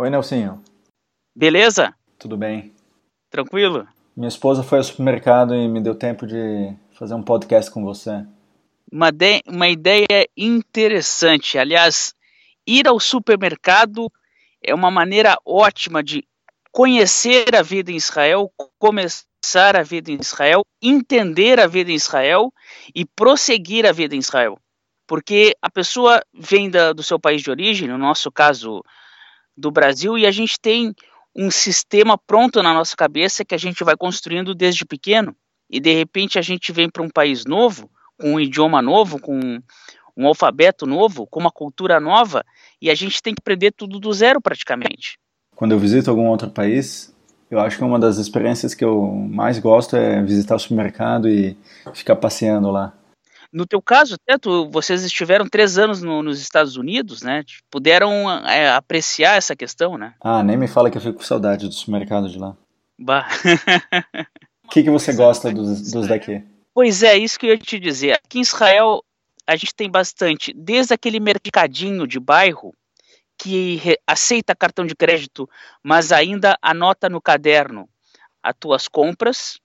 Oi, Nelsinho. Beleza? Tudo bem? Tranquilo? Minha esposa foi ao supermercado e me deu tempo de fazer um podcast com você. Uma, de, uma ideia interessante. Aliás, ir ao supermercado é uma maneira ótima de conhecer a vida em Israel, começar a vida em Israel, entender a vida em Israel e prosseguir a vida em Israel. Porque a pessoa vem da, do seu país de origem, no nosso caso do Brasil, e a gente tem um sistema pronto na nossa cabeça que a gente vai construindo desde pequeno. E de repente a gente vem para um país novo, com um idioma novo, com um alfabeto novo, com uma cultura nova, e a gente tem que aprender tudo do zero praticamente. Quando eu visito algum outro país, eu acho que uma das experiências que eu mais gosto é visitar o supermercado e ficar passeando lá. No teu caso, até tu, vocês estiveram três anos no, nos Estados Unidos, né? Puderam é, apreciar essa questão, né? Ah, nem me fala que eu fico com saudade do supermercado de lá. Bah. O que, que você gosta dos, dos daqui? Pois é, isso que eu ia te dizer. Aqui em Israel, a gente tem bastante, desde aquele mercadinho de bairro, que aceita cartão de crédito, mas ainda anota no caderno as tuas compras,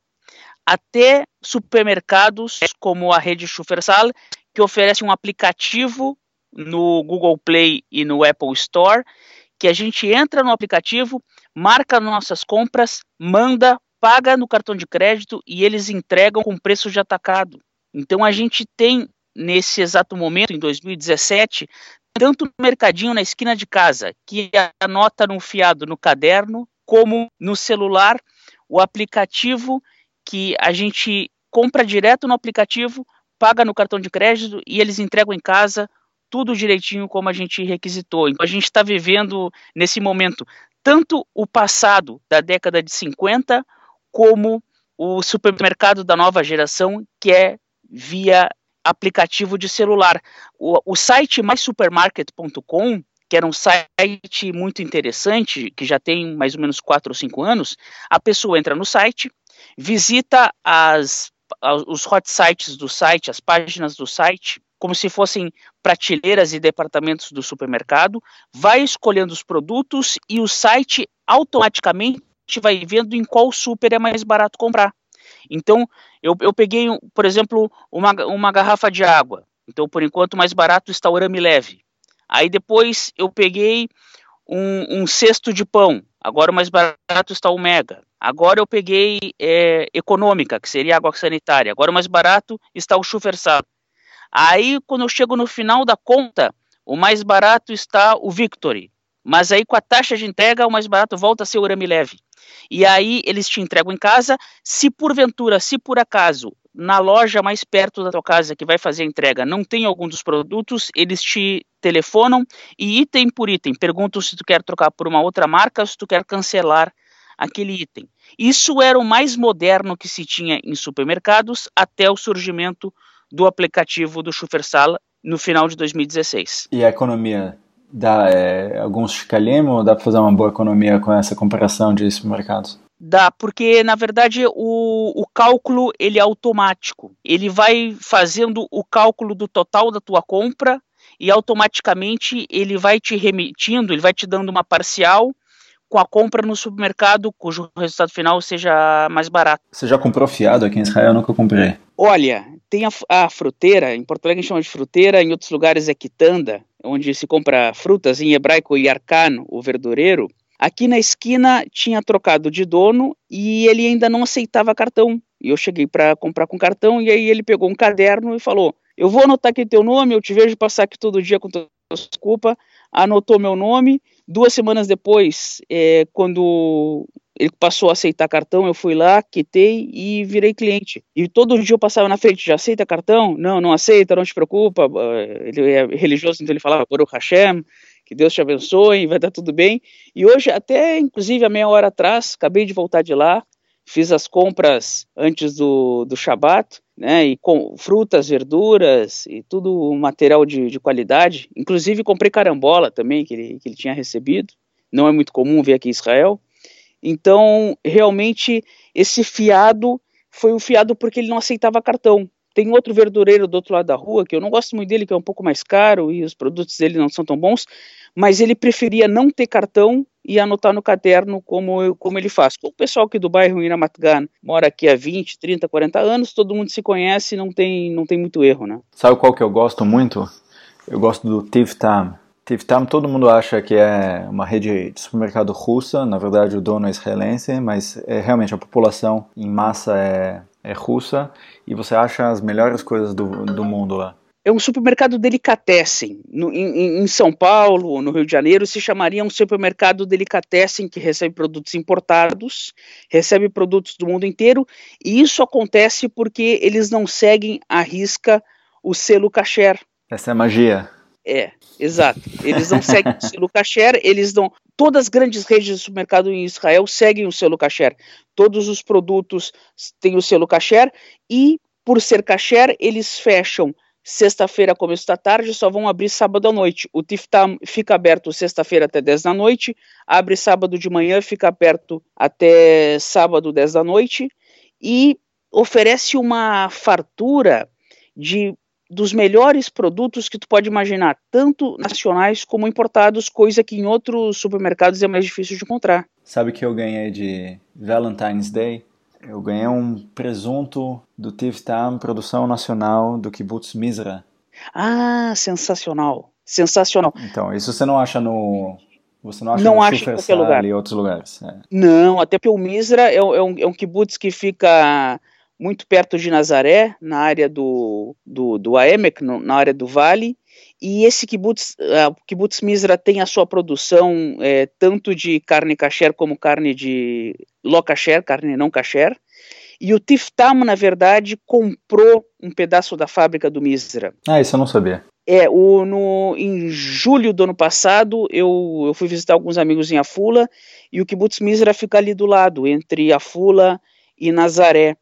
até supermercados como a rede Schufersal, que oferece um aplicativo no Google Play e no Apple Store, que a gente entra no aplicativo, marca nossas compras, manda, paga no cartão de crédito e eles entregam com preço de atacado. Então a gente tem nesse exato momento, em 2017, tanto no mercadinho na esquina de casa, que anota no fiado no caderno, como no celular, o aplicativo que a gente compra direto no aplicativo, paga no cartão de crédito e eles entregam em casa tudo direitinho como a gente requisitou. Então a gente está vivendo nesse momento tanto o passado da década de 50 como o supermercado da nova geração que é via aplicativo de celular. O, o site mysupermarket.com, que era um site muito interessante, que já tem mais ou menos 4 ou 5 anos, a pessoa entra no site, visita as, os hot sites do site, as páginas do site, como se fossem prateleiras e departamentos do supermercado, vai escolhendo os produtos e o site automaticamente vai vendo em qual super é mais barato comprar. Então, eu, eu peguei, por exemplo, uma, uma garrafa de água. Então, por enquanto, mais barato está o Arame Leve. Aí depois eu peguei um, um cesto de pão. Agora o mais barato está o Mega. Agora eu peguei é, econômica, que seria água sanitária. Agora o mais barato está o Schufersal. Aí, quando eu chego no final da conta, o mais barato está o Victory. Mas aí, com a taxa de entrega, o mais barato volta a ser o Arame Leve. E aí eles te entregam em casa. Se porventura, se por acaso, na loja mais perto da tua casa que vai fazer a entrega não tem algum dos produtos, eles te telefonam e item por item perguntam se tu quer trocar por uma outra marca, se tu quer cancelar aquele item. Isso era o mais moderno que se tinha em supermercados até o surgimento do aplicativo do Schufersal no final de 2016. E a economia dá é, alguns chicalhemos ou dá para fazer uma boa economia com essa comparação de supermercados? Dá, porque na verdade o, o cálculo ele é automático. Ele vai fazendo o cálculo do total da tua compra e automaticamente ele vai te remitindo, ele vai te dando uma parcial com a compra no supermercado, cujo resultado final seja mais barato. Você já comprou fiado aqui em Israel? Eu nunca comprei. Olha, tem a, a fruteira, em Porto Alegre a gente chama de fruteira, em outros lugares é quitanda, onde se compra frutas, em hebraico yarkan, o verdureiro. Aqui na esquina tinha trocado de dono e ele ainda não aceitava cartão. E eu cheguei para comprar com cartão e aí ele pegou um caderno e falou: Eu vou anotar aqui teu nome, eu te vejo passar aqui todo dia com tua desculpa. Anotou meu nome. Duas semanas depois, é, quando ele passou a aceitar cartão, eu fui lá, quitei e virei cliente. E todo dia eu passava na frente, já aceita cartão? Não, não aceita, não te preocupa. Ele é religioso, então ele falava, Baruch Hashem, que Deus te abençoe, vai dar tudo bem. E hoje, até inclusive a meia hora atrás, acabei de voltar de lá, fiz as compras antes do, do Shabat, né, e com frutas, verduras e tudo material de, de qualidade. Inclusive comprei carambola também, que ele, que ele tinha recebido. Não é muito comum ver aqui em Israel. Então, realmente, esse fiado foi o fiado porque ele não aceitava cartão. Tem outro verdureiro do outro lado da rua, que eu não gosto muito dele, que é um pouco mais caro e os produtos dele não são tão bons, mas ele preferia não ter cartão e anotar no caderno como, como ele faz. O pessoal aqui do bairro Iramatgan mora aqui há 20, 30, 40 anos, todo mundo se conhece, não tem, não tem muito erro, né? Sabe qual que eu gosto muito? Eu gosto do Tivtam. Tivtam todo mundo acha que é uma rede de supermercado russa, na verdade o dono é israelense, mas é, realmente a população em massa é, é russa e você acha as melhores coisas do, do mundo lá é um supermercado delicatessen. No, em, em, São Paulo ou no Rio de Janeiro se chamaria um supermercado delicatessen que recebe produtos importados, recebe produtos do mundo inteiro, e isso acontece porque eles não seguem à risca o selo kasher. Essa é a magia. É, exato. Eles não seguem o selo kasher, eles não. Todas as grandes redes de supermercado em Israel seguem o selo kasher. Todos os produtos têm o selo kasher e, por ser kasher, eles fecham sexta-feira, começo da tarde, só vão abrir sábado à noite. O Tiftam fica aberto sexta-feira até 10 da noite, abre sábado de manhã, fica aberto até sábado 10 da noite e oferece uma fartura de dos melhores produtos que tu pode imaginar, tanto nacionais como importados, coisa que em outros supermercados é mais difícil de encontrar. Sabe que eu ganhei de Valentine's Day? Eu ganhei um presunto do Tivtam, produção nacional do Kibbutz Mizra. Ah, sensacional. Sensacional. Então, isso você não acha no. Você não acha não no acha em qualquer lugar. e outros lugares. É. Não, até porque o Mizra é, é, um, é um kibbutz que fica muito perto de Nazaré, na área do, do, do Aemek, no, na área do Vale, e esse kibbutz, uh, kibbutz Mizra tem a sua produção é, tanto de carne kasher como carne de lo kasher, carne não kasher. E o Tiftam, na verdade, comprou um pedaço da fábrica do Mizra. Ah, isso eu não sabia. É, o, no, em julho do ano passado, eu, eu fui visitar alguns amigos em Afula, e o kibbutz Mizra fica ali do lado, entre Afula e Nazaré.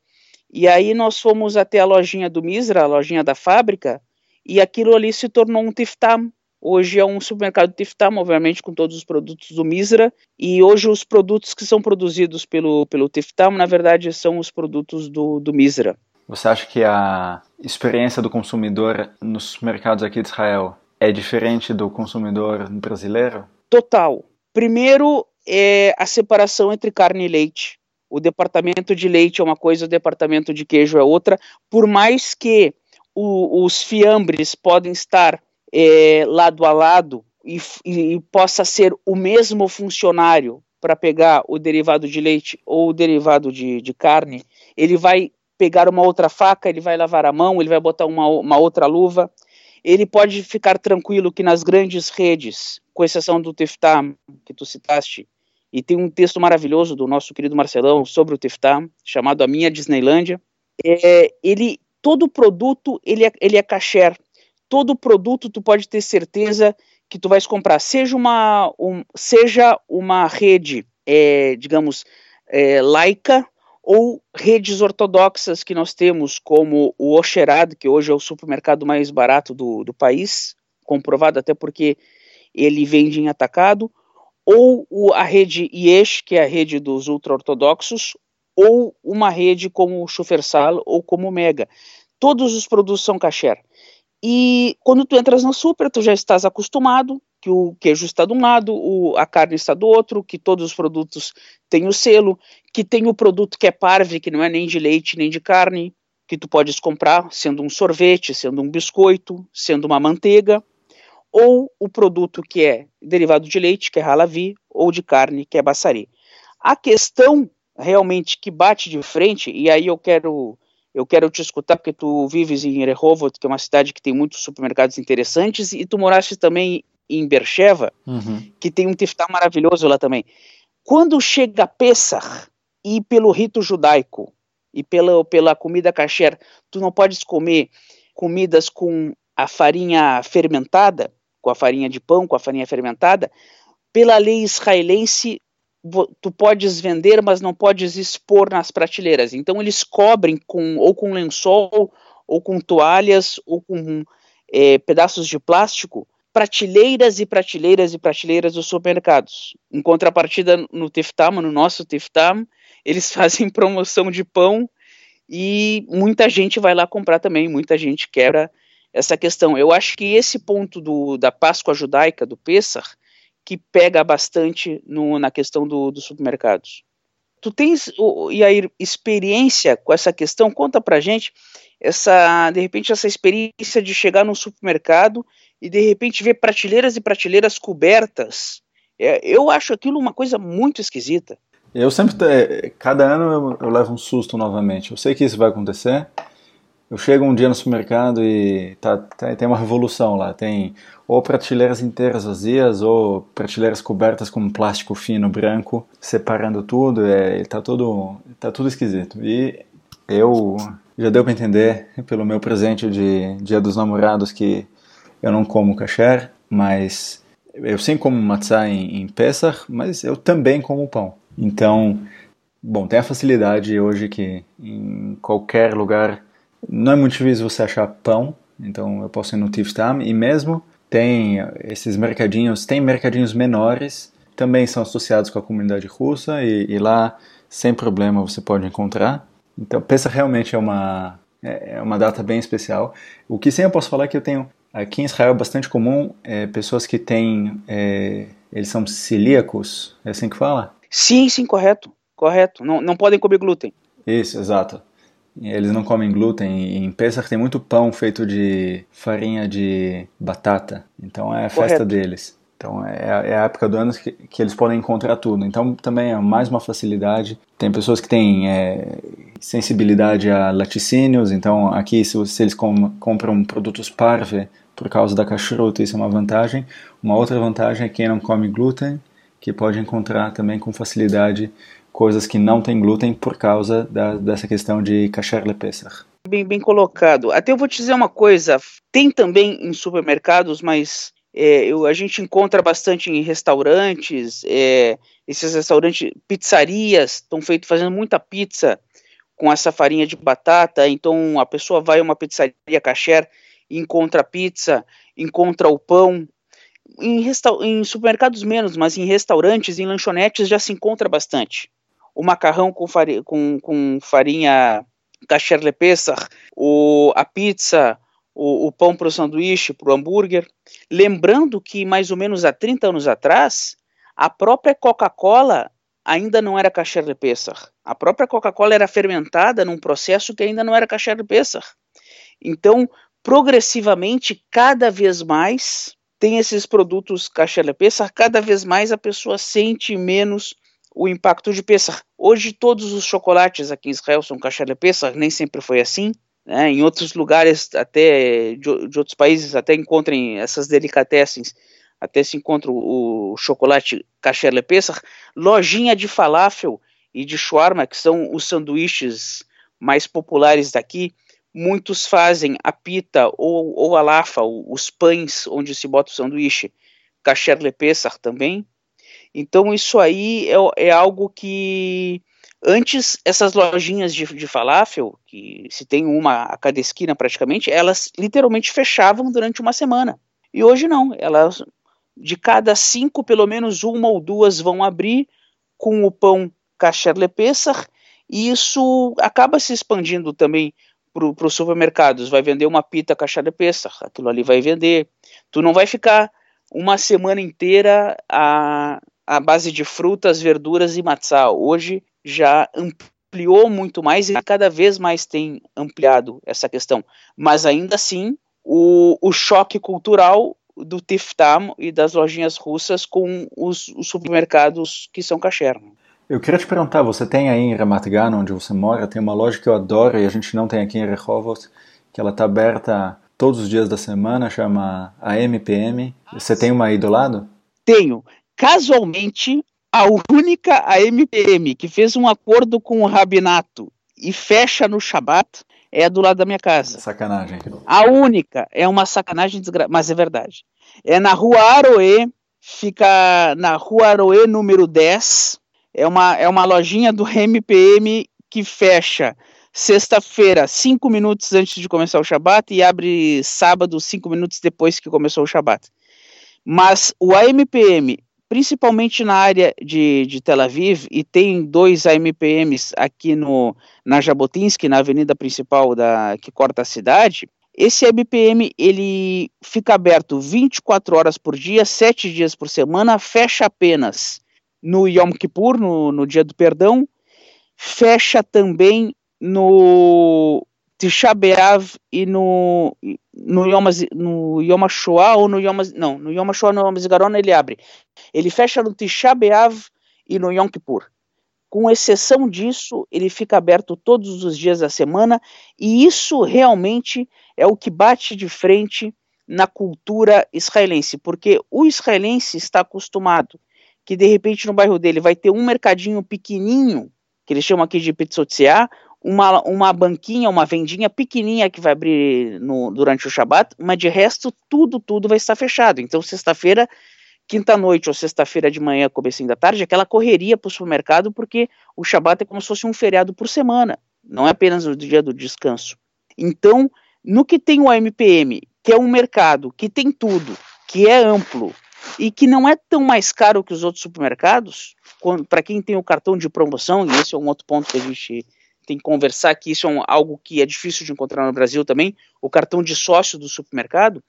E aí nós fomos até a lojinha do Mizra, a lojinha da fábrica, e aquilo ali se tornou um Tiftam. Hoje é um supermercado Tiftam, obviamente, com todos os produtos do Misra, e hoje os produtos que são produzidos pelo, pelo Tiftam, na verdade, são os produtos do, do Misra. Você acha que a experiência do consumidor nos mercados aqui de Israel é diferente do consumidor brasileiro? Total. Primeiro é a separação entre carne e leite. O departamento de leite é uma coisa, o departamento de queijo é outra. Por mais que o, os fiambres podem estar é, lado a lado e, e, possa ser o mesmo funcionário para pegar o derivado de leite ou o derivado de, de, carne, ele vai pegar uma outra faca, ele vai lavar a mão, ele vai botar uma, uma outra luva. Ele pode ficar tranquilo que nas grandes redes, com exceção do Teftam, que tu citaste, e tem um texto maravilhoso do nosso querido Marcelão sobre o Teftam, chamado A Minha Disneylândia, é, ele todo produto ele é, ele é kasher. Todo produto tu pode ter certeza que tu vais comprar, seja uma, um, seja uma rede, é, digamos, é, laica ou redes ortodoxas que nós temos, como o Oxerad, que hoje é o supermercado mais barato do, do país, comprovado até porque ele vende em atacado, ou a rede Yesh, que é a rede dos ultra-ortodoxos, ou uma rede como o Schufersal ou como o Mega. Todos os produtos são kasher. E quando tu entras no super, tu já estás acostumado que o queijo está de um lado, o, a carne está do outro, que todos os produtos têm o selo, que tem o produto que é parve, que não é nem de leite nem de carne, que tu podes comprar, sendo um sorvete, sendo um biscoito, sendo uma manteiga, ou o produto que é derivado de leite, que é halavi, ou de carne, que é bassari. A questão realmente que bate de frente, e aí eu quero eu quero te escutar porque tu vives em Rehovot, que é uma cidade que tem muitos supermercados interessantes, e tu moraste também em Bercheva, uhum. que tem um tiftá maravilhoso lá também. Quando chega Pesach, e pelo rito judaico, e pela, pela comida kasher, tu não podes comer comidas com a farinha fermentada, com a farinha de pão, com a farinha fermentada, pela lei israelense, tu podes vender, mas não podes expor nas prateleiras. Então eles cobrem com ou com lençol, ou com toalhas, ou com é, pedaços de plástico, prateleiras e prateleiras e prateleiras dos supermercados. Em contrapartida, no Tiftam, no nosso Tiftam, eles fazem promoção de pão e muita gente vai lá comprar também, muita gente quebra essa questão. Eu acho que esse ponto do, da Páscoa judaica, do Pessah, que pega bastante no, na questão do, dos supermercados. Tu tens, e a experiência com essa questão? Conta pra gente, essa, de repente, essa experiência de chegar num supermercado e de repente ver prateleiras e prateleiras cobertas. É, eu acho aquilo uma coisa muito esquisita. Eu sempre, cada ano eu, eu, levo um susto novamente. Eu sei que isso vai acontecer. Eu chego um dia no supermercado e tá, tá, tem uma revolução lá. Tem ou prateleiras inteiras vazias ou prateleiras cobertas com plástico fino branco, separando tudo. É, tá tudo, tá tudo esquisito. E eu já deu para entender pelo meu presente de Dia dos Namorados que eu não como kasher, mas eu sim como matzah em, em Pesach, mas eu também como pão. Então, bom, tem a facilidade hoje que em qualquer lugar não é muito difícil você achar pão, então eu posso ir no Tiftam e mesmo tem esses mercadinhos, tem mercadinhos menores, também são associados com a comunidade russa e, e lá sem problema você pode encontrar. Então, pensa realmente é uma é, é uma data bem especial. O que sim eu posso falar é que eu tenho aqui em Israel é bastante comum é, pessoas que têm é, eles são celíacos, é assim que fala? Sim, sim, correto. Correto. Não, não podem comer glúten. Isso, exato. Eles não comem glúten. Em Pesach tem muito pão feito de farinha de batata. Então é a festa Correto. deles. Então é, é a época do ano que, que, eles podem encontrar tudo. Então também é mais uma facilidade. Tem pessoas que têm é, sensibilidade a laticínios. Então aqui se, se eles com, compram produtos parve por causa da kashrut, isso é uma vantagem. Uma outra vantagem é quem não come glúten que pode encontrar também com facilidade coisas que não têm glúten por causa da, dessa questão de kasher le pesach. Bem, bem colocado. Até eu vou te dizer uma coisa, tem também em supermercados, mas é, eu, a gente encontra bastante em restaurantes, é, esses restaurantes, pizzarias, estão feito fazendo muita pizza com essa farinha de batata, então a pessoa vai a uma pizzaria kasher encontra pizza, encontra o pão, em, em supermercados menos, mas em restaurantes, em lanchonetes já se encontra bastante. O macarrão com, farinha, com, com farinha kasher le pesach, o, a pizza, o, o pão para o sanduíche, para o hambúrguer. Lembrando que mais ou menos há 30 anos atrás, a própria Coca-Cola ainda não era kasher le pesach. A própria Coca-Cola era fermentada num processo que ainda não era kasher le pesach. Então, progressivamente, cada vez mais, tem esses produtos caixa Pesach, cada vez mais a pessoa sente menos o impacto de Pesach. Hoje todos os chocolates aqui em Israel são caixa Pesach, nem sempre foi assim. Né? Em outros lugares, até de, de, outros países, até encontrem essas delicatessens, até se encontra o, o chocolate caixa Pesach. Lojinha de falafel e de shawarma, que são os sanduíches mais populares daqui, Muitos fazem a pita ou, ou a lafa, os pães onde se bota o sanduíche, kasher pesach também. Então isso aí é, é, algo que antes essas lojinhas de, de falafel, que se tem uma a cada esquina praticamente, elas literalmente fechavam durante uma semana. E hoje não, elas de cada cinco, pelo menos uma ou duas vão abrir com o pão kasher le pesach, e isso acaba se expandindo também para os supermercados, vai vender uma pita de peça, aquilo ali vai vender. Tu não vai ficar uma semana inteira a, a base de frutas, verduras e matzá. Hoje já ampliou muito mais e cada vez mais tem ampliado essa questão. Mas ainda assim, o, o choque cultural do Tiftam e das lojinhas russas com os, os supermercados que são kasher. Né? Eu queria te perguntar, você tem aí em Ramat Gan, onde você mora, tem uma loja que eu adoro e a gente não tem aqui em Rehovot, que ela está aberta todos os dias da semana, chama a MPM. Você tem uma aí do lado? Tenho. Casualmente, a única a MPM que fez um acordo com o Rabinato e fecha no Shabat é a do lado da minha casa. Sacanagem. A única. É uma sacanagem desgraçada, mas é verdade. É na rua Aroê, fica na rua Aroê número 10, é uma, é uma lojinha do MPM que fecha sexta-feira, cinco minutos antes de começar o Shabat, e abre sábado, cinco minutos depois que começou o Shabat. Mas o AMPM, principalmente na área de, de Tel Aviv, e tem dois AMPMs aqui no, na Jabotinsky, na avenida principal da, que corta a cidade, esse AMPM ele fica aberto 24 horas por dia, 7 dias por semana, fecha apenas no Yom Kippur, no, no dia do perdão, fecha também no Tisha e no no Yom, no Yom HaShoah ou no Yom não, no Yom HaShoah no Yom Zigaron ele abre. Ele fecha no Tisha e no Yom Kippur. Com exceção disso, ele fica aberto todos os dias da semana e isso realmente é o que bate de frente na cultura israelense, porque o israelense está acostumado que de repente no bairro dele vai ter um mercadinho pequenininho, que eles chamam aqui de pizzotziá, uma, uma banquinha, uma vendinha pequenininha que vai abrir no, durante o Shabat, mas de resto tudo, tudo vai estar fechado. Então, sexta-feira, quinta-noite ou sexta-feira de manhã, comecinho da tarde, aquela correria para o supermercado, porque o Shabat é como se fosse um feriado por semana, não é apenas o dia do descanso. Então, no que tem o MPM, que é um mercado que tem tudo, que é amplo e que não é tão mais caro que os outros supermercados, para quem tem o cartão de promoção, e esse é um outro ponto que a gente tem que conversar, que isso é um, algo que é difícil de encontrar no Brasil também, o cartão de sócio do supermercado,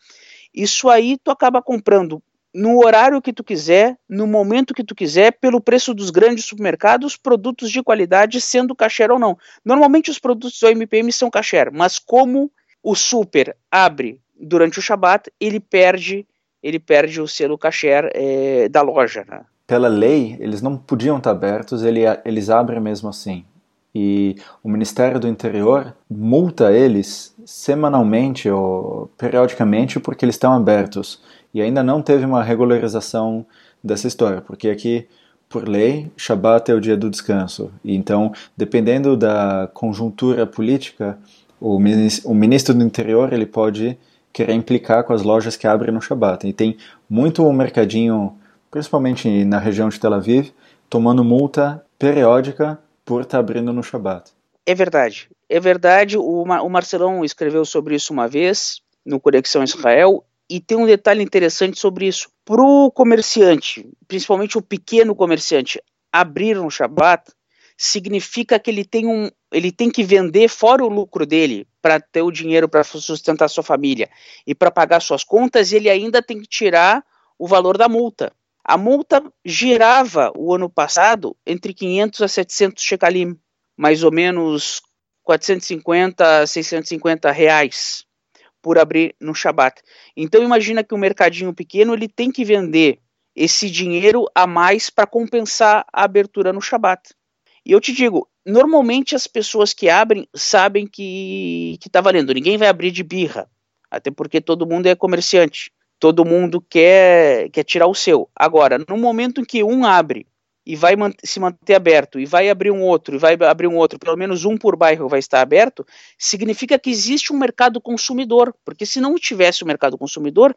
isso aí tu acaba comprando no horário que tu quiser, no momento que tu quiser, pelo preço dos grandes supermercados, produtos de qualidade, sendo kasher ou não. Normalmente os produtos do MPM são kasher, mas como o super abre durante o Shabat, ele perde, ele perde o selo kasher é, da loja. Né? Pela lei, eles não podiam estar abertos, ele, eles abrem mesmo assim e o Ministério do Interior multa eles semanalmente ou periodicamente porque eles estão abertos. E ainda não teve uma regularização dessa história, porque aqui, por lei, Shabat é o dia do descanso. E então, dependendo da conjuntura política, o ministro do Interior ele pode querer implicar com as lojas que abrem no Shabat. E tem muito um mercadinho, principalmente na região de Tel Aviv, tomando multa periódica por estar tá abrindo no Shabat. É verdade. É verdade. O, Mar o Marcelão escreveu sobre isso uma vez no Conexão Israel e tem um detalhe interessante sobre isso. Para o comerciante, principalmente o pequeno comerciante, abrir no Shabat significa que ele tem um, ele tem que vender fora o lucro dele para ter o dinheiro para sustentar sua família e para pagar suas contas. Ele ainda tem que tirar o valor da multa. A multa girava o ano passado entre 500 a 700 shekalim, mais ou menos 450 a 650 reais por abrir no Shabat. Então imagina que um mercadinho pequeno ele tem que vender esse dinheiro a mais para compensar a abertura no Shabat. E eu te digo, normalmente as pessoas que abrem sabem que está valendo. Ninguém vai abrir de birra, até porque todo mundo é comerciante todo mundo quer, quer tirar o seu. Agora, no momento em que um abre e vai man se manter aberto, e vai abrir um outro, e vai abrir um outro, pelo menos um por bairro vai estar aberto, significa que existe um mercado consumidor, porque se não tivesse o um mercado consumidor,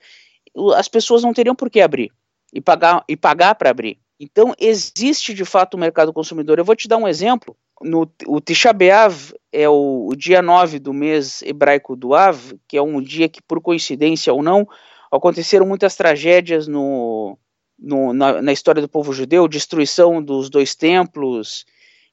as pessoas não teriam por que abrir e pagar e pagar para abrir. Então existe de fato o um mercado consumidor. Eu vou te dar um exemplo. No, o Tisha B'Av é o, o dia 9 do mês hebraico do Av, que é um dia que por coincidência ou não, aconteceram muitas tragédias no, no na, na, história do povo judeu, destruição dos dois templos,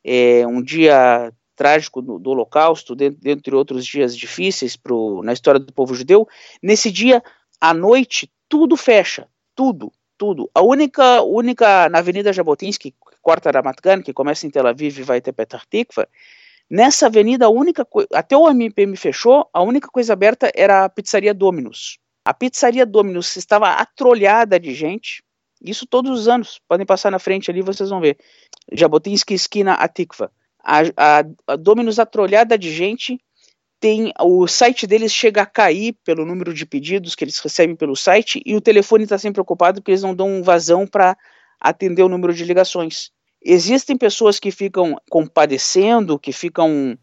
é, um dia trágico do, do Holocausto, dentre outros dias difíceis pro, na história do povo judeu. Nesse dia, à noite, tudo fecha, tudo, tudo. A única, única na Avenida Jabotinsky, corta Ramat que começa em Tel Aviv e vai até Petah Tikva, nessa avenida, a única até o MPM fechou, a única coisa aberta era a pizzaria Dominus. A pizzaria Domino's estava atrolhada de gente. Isso todos os anos. Podem passar na frente ali, vocês vão ver. Jabotinsky, esquina Atikva. A, a, a Domino's atrolhada de gente. Tem o site deles chega a cair pelo número de pedidos que eles recebem pelo site e o telefone está sempre ocupado porque eles não dão vazão para atender o número de ligações. Existem pessoas que ficam compadecendo, que ficam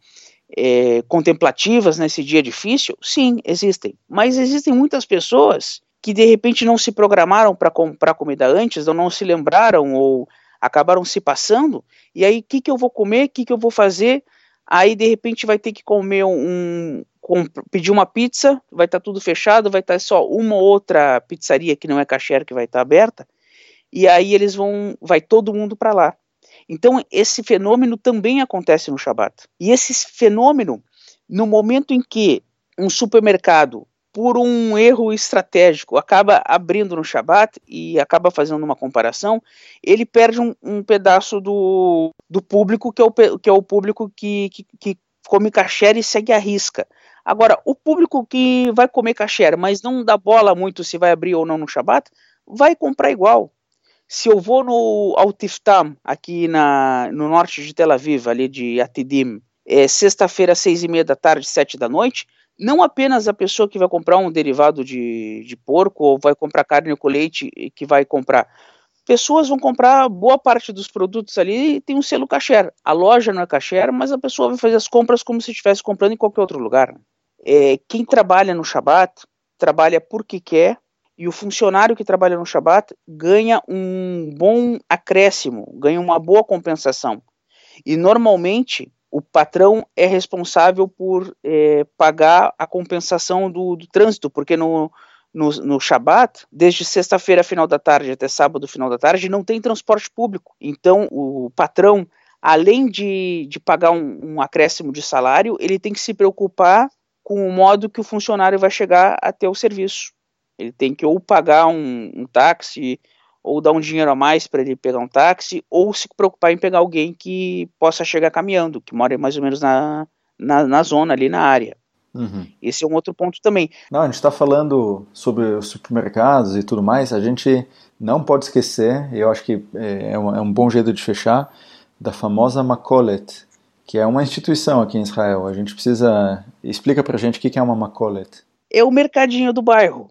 é, contemplativas nesse dia difícil? Sim, existem. Mas existem muitas pessoas que de repente não se programaram para comprar comida antes, ou não se lembraram, ou acabaram se passando, e aí o que, que eu vou comer, o que, que eu vou fazer? Aí de repente vai ter que comer um. Com, pedir uma pizza, vai estar tá tudo fechado, vai estar tá só uma ou outra pizzaria que não é kasher que vai estar tá aberta. e aí eles vão, vai todo mundo para lá. Então esse fenômeno também acontece no Shabat. E esse fenômeno, no momento em que um supermercado por um erro estratégico, acaba abrindo no Shabat e acaba fazendo uma comparação, ele perde um, um pedaço do, do público, que é o, que é o público que, que, que come kasher e segue a risca. Agora, o público que vai comer kasher, mas não dá bola muito se vai abrir ou não no Shabat, vai comprar igual. Se eu vou no Altiftam, aqui na, no norte de Tel Aviv, ali de Atidim, é sexta-feira, seis e meia da tarde, sete da noite, não apenas a pessoa que vai comprar um derivado de, de porco ou vai comprar carne com leite que vai comprar. Pessoas vão comprar boa parte dos produtos ali e tem um selo kasher. A loja não é kasher, mas a pessoa vai fazer as compras como se estivesse comprando em qualquer outro lugar. É, quem trabalha no Shabat trabalha porque quer e o funcionário que trabalha no Shabat ganha um bom acréscimo, ganha uma boa compensação. E normalmente o patrão é responsável por é, pagar a compensação do, do trânsito, porque no, no, no Shabat, desde sexta-feira, final da tarde, até sábado, final da tarde, não tem transporte público. Então, o patrão, além de, de pagar um, um acréscimo de salário, ele tem que se preocupar com o modo que o funcionário vai chegar até o serviço. Ele tem que ou pagar um, um táxi ou dar um dinheiro a mais para ele pegar um táxi, ou se preocupar em pegar alguém que possa chegar caminhando, que mora mais ou menos na, na, na zona ali na área. Uhum. Esse é um outro ponto também. Não, a gente está falando sobre os supermercados e tudo mais, a gente não pode esquecer, e eu acho que é, é um, é um bom jeito de fechar, da famosa Macolet, que é uma instituição aqui em Israel. A gente precisa. Explica pra gente o que é uma Macolet. É o mercadinho do bairro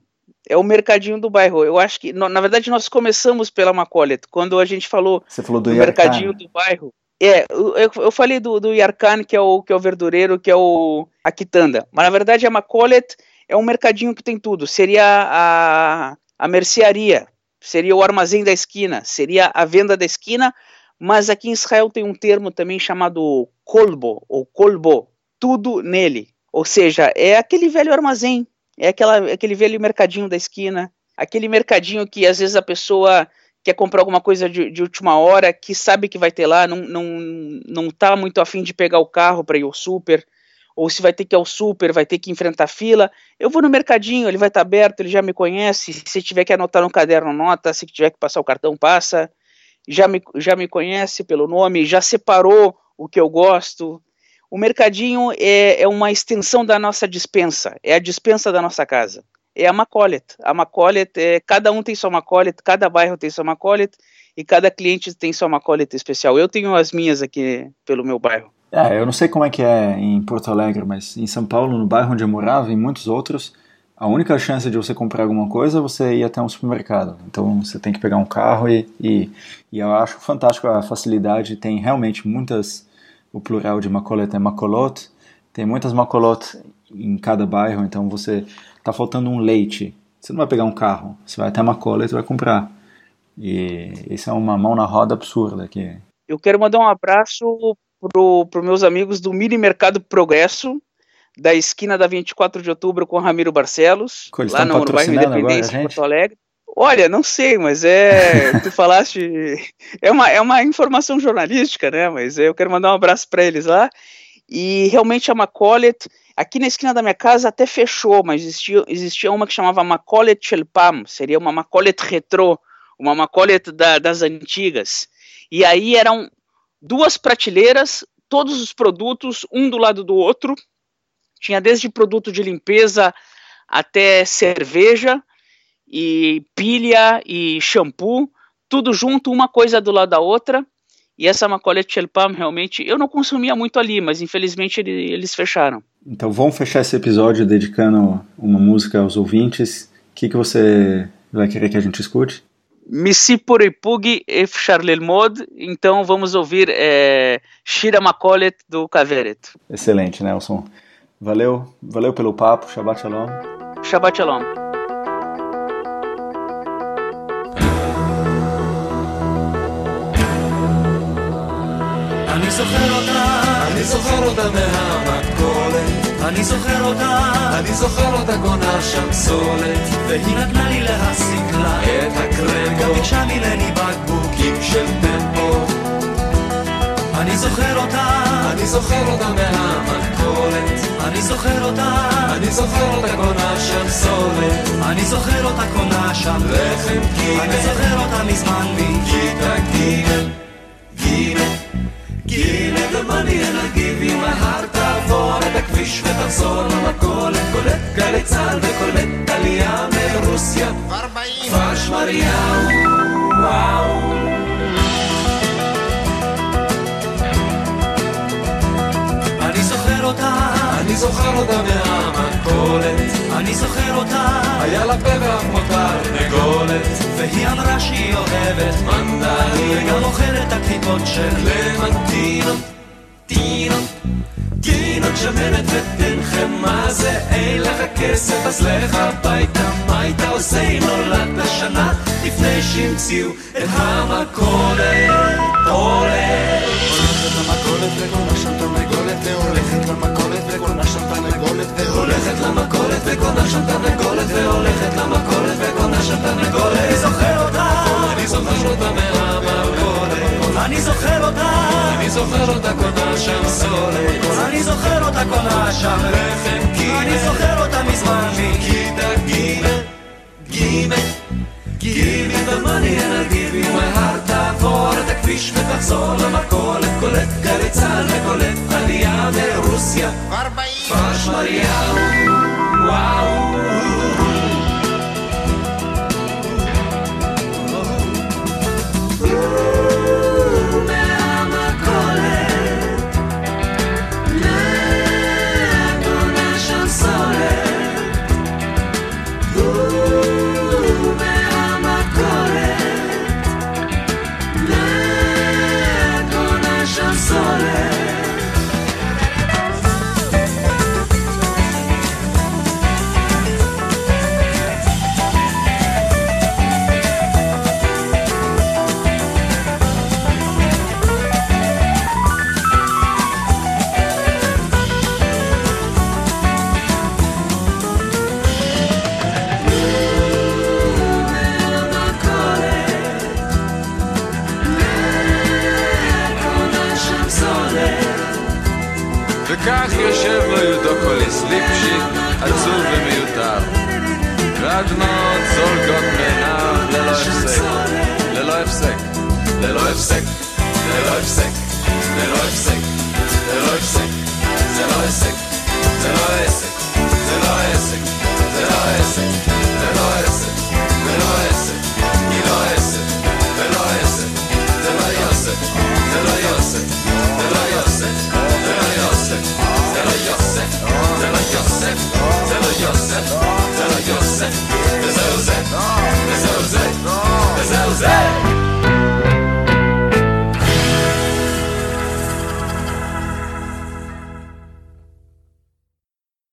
é o mercadinho do bairro. Eu acho que, na verdade, nós começamos pela Macolet, quando a gente falou, Você falou do, do mercadinho do bairro. É, eu, eu falei do, do Yarkan, que é, o, que é o verdureiro, que é o a quitanda. Mas na verdade a Macolet é um mercadinho que tem tudo. Seria a, a mercearia, seria o armazém da esquina, seria a venda da esquina, mas aqui em Israel tem um termo também chamado kolbo, ou kolbo, tudo nele. Ou seja, é aquele velho armazém é aquela, aquele velho mercadinho da esquina, aquele mercadinho que às vezes a pessoa quer comprar alguma coisa de, de última hora, que sabe que vai ter lá, não, não, não tá muito afim de pegar o carro para ir ao super, ou se vai ter que ir ao super, vai ter que enfrentar fila. Eu vou no mercadinho, ele vai estar tá aberto, ele já me conhece. Se tiver que anotar no caderno, nota. Se tiver que passar o cartão, passa. Já me, já me conhece pelo nome, já separou o que eu gosto. O mercadinho é, é uma extensão da nossa dispensa, é a dispensa da nossa casa. É a Macolet. A Macolet, é, cada um tem sua Macolet, cada bairro tem sua Macolet e cada cliente tem sua Macolet especial. Eu tenho as minhas aqui pelo meu bairro. É, eu não sei como é que é em Porto Alegre, mas em São Paulo, no bairro onde eu morava, e muitos outros, a única chance de você comprar alguma coisa é você ir até um supermercado. Então você tem que pegar um carro e, e, e eu acho fantástico a facilidade. Tem realmente muitas o plural de macolete é macolot. Tem muitas macolot em cada bairro, então você tá faltando um leite. Você não vai pegar um carro, você vai até macolete e vai comprar. E isso é uma mão na roda absurda aqui. Eu quero mandar um abraço pro, pro meus amigos do Mini Mercado Progresso, da esquina da 24 de outubro com Ramiro Barcelos, lá no, no bairro Independência, Porto Alegre. Olha, não sei, mas é. tu falaste. É uma, é uma informação jornalística, né? Mas eu quero mandar um abraço para eles lá. E realmente a Macolet, aqui na esquina da minha casa até fechou, mas existia, existia uma que chamava Macolet Chelpam, seria uma Macolet retrô, uma Macolet da, das antigas. E aí eram duas prateleiras, todos os produtos, um do lado do outro. Tinha desde produto de limpeza até cerveja e pilha e shampoo, tudo junto, uma coisa do lado da outra. E essa Macaulay Chelpam, realmente, eu não consumia muito ali, mas infelizmente ele, eles fecharam. Então vamos fechar esse episódio dedicando uma música aos ouvintes. O que, que você vai querer que a gente escute? Missi Puripug Efchar Lelmod, então vamos ouvir é, Shira Makolet do Caveret. Excelente, Nelson. Valeu, valeu pelo papo, Shabbat Shalom. Shabbat Shalom. אני זוכר אותה, אני זוכר אותה מהמתכולת. אני זוכר אותה, אני זוכר אותה קונה שם סולת. והיא נתנה לי להסיק לה את הקרמבו. גם ביקשה מילני בקבוקים של טמפו. אני זוכר אותה, אני זוכר אותה מהמתכולת. אני זוכר אותה, אני זוכר אותה קונה שם סולת. אני זוכר אותה קונה שם לחם קיבל. אני זוכר אותה מזמן מכיתה גימל, גימל. גימל, the money and I'll give you my heart, תעבור את הכביש ותחזור למכולת, קולט גלי צה"ל וקולט עלייה מרוסיה, כפר שמריהו, וואו. אני זוכר אותה, אני זוכר אותה מהמכולת, אני זוכר אותה, היה לה פה ואף מותר נגולת, והיא אמרה שהיא אוהבת וגם הקליפות של קלמנטינות, טינות, טינות שמנת ותן חמאה זה אין לך כסף אז לך הביתה, מה היית עושה אם נולדת שנה לפני שהמציאו את המכולת, הולך. הולכת למכולת וקונה שם תרנגולת והולכת למכולת וקונה שם תרנגולת והולכת למכולת וקונה שם תרנגולת והולכת למכולת וקונה שם תרנגולת אני זוכר אותה, אני זוכר אותה מהמכולת אני זוכר אותה, אני זוכר אותה קונה שם סולת אני זוכר אותה קונה שם לחם אני גימל זוכר אותה מזמן. מכיתה גימל גימל I'll give you my heart תעבור את הכביש ותחזור למכולת? קולט גלי צה"ל וקולט עלייה מרוסיה. כפר שמריהו וואו וכך יושב לו יודוקוליס ליפשיט, עצוב ומיותר. והדמעות זולגות מעיניו ללא הפסק, ללא הפסק, ללא הפסק, ללא הפסק, ללא הפסק, ללא הפסק, זה לא עסק, זה לא עסק, זה לא עסק, yourself, tell her yourself, tell her yourself, tell her yourself, tell her yourself. There's Jose, there's Jose, there's Jose.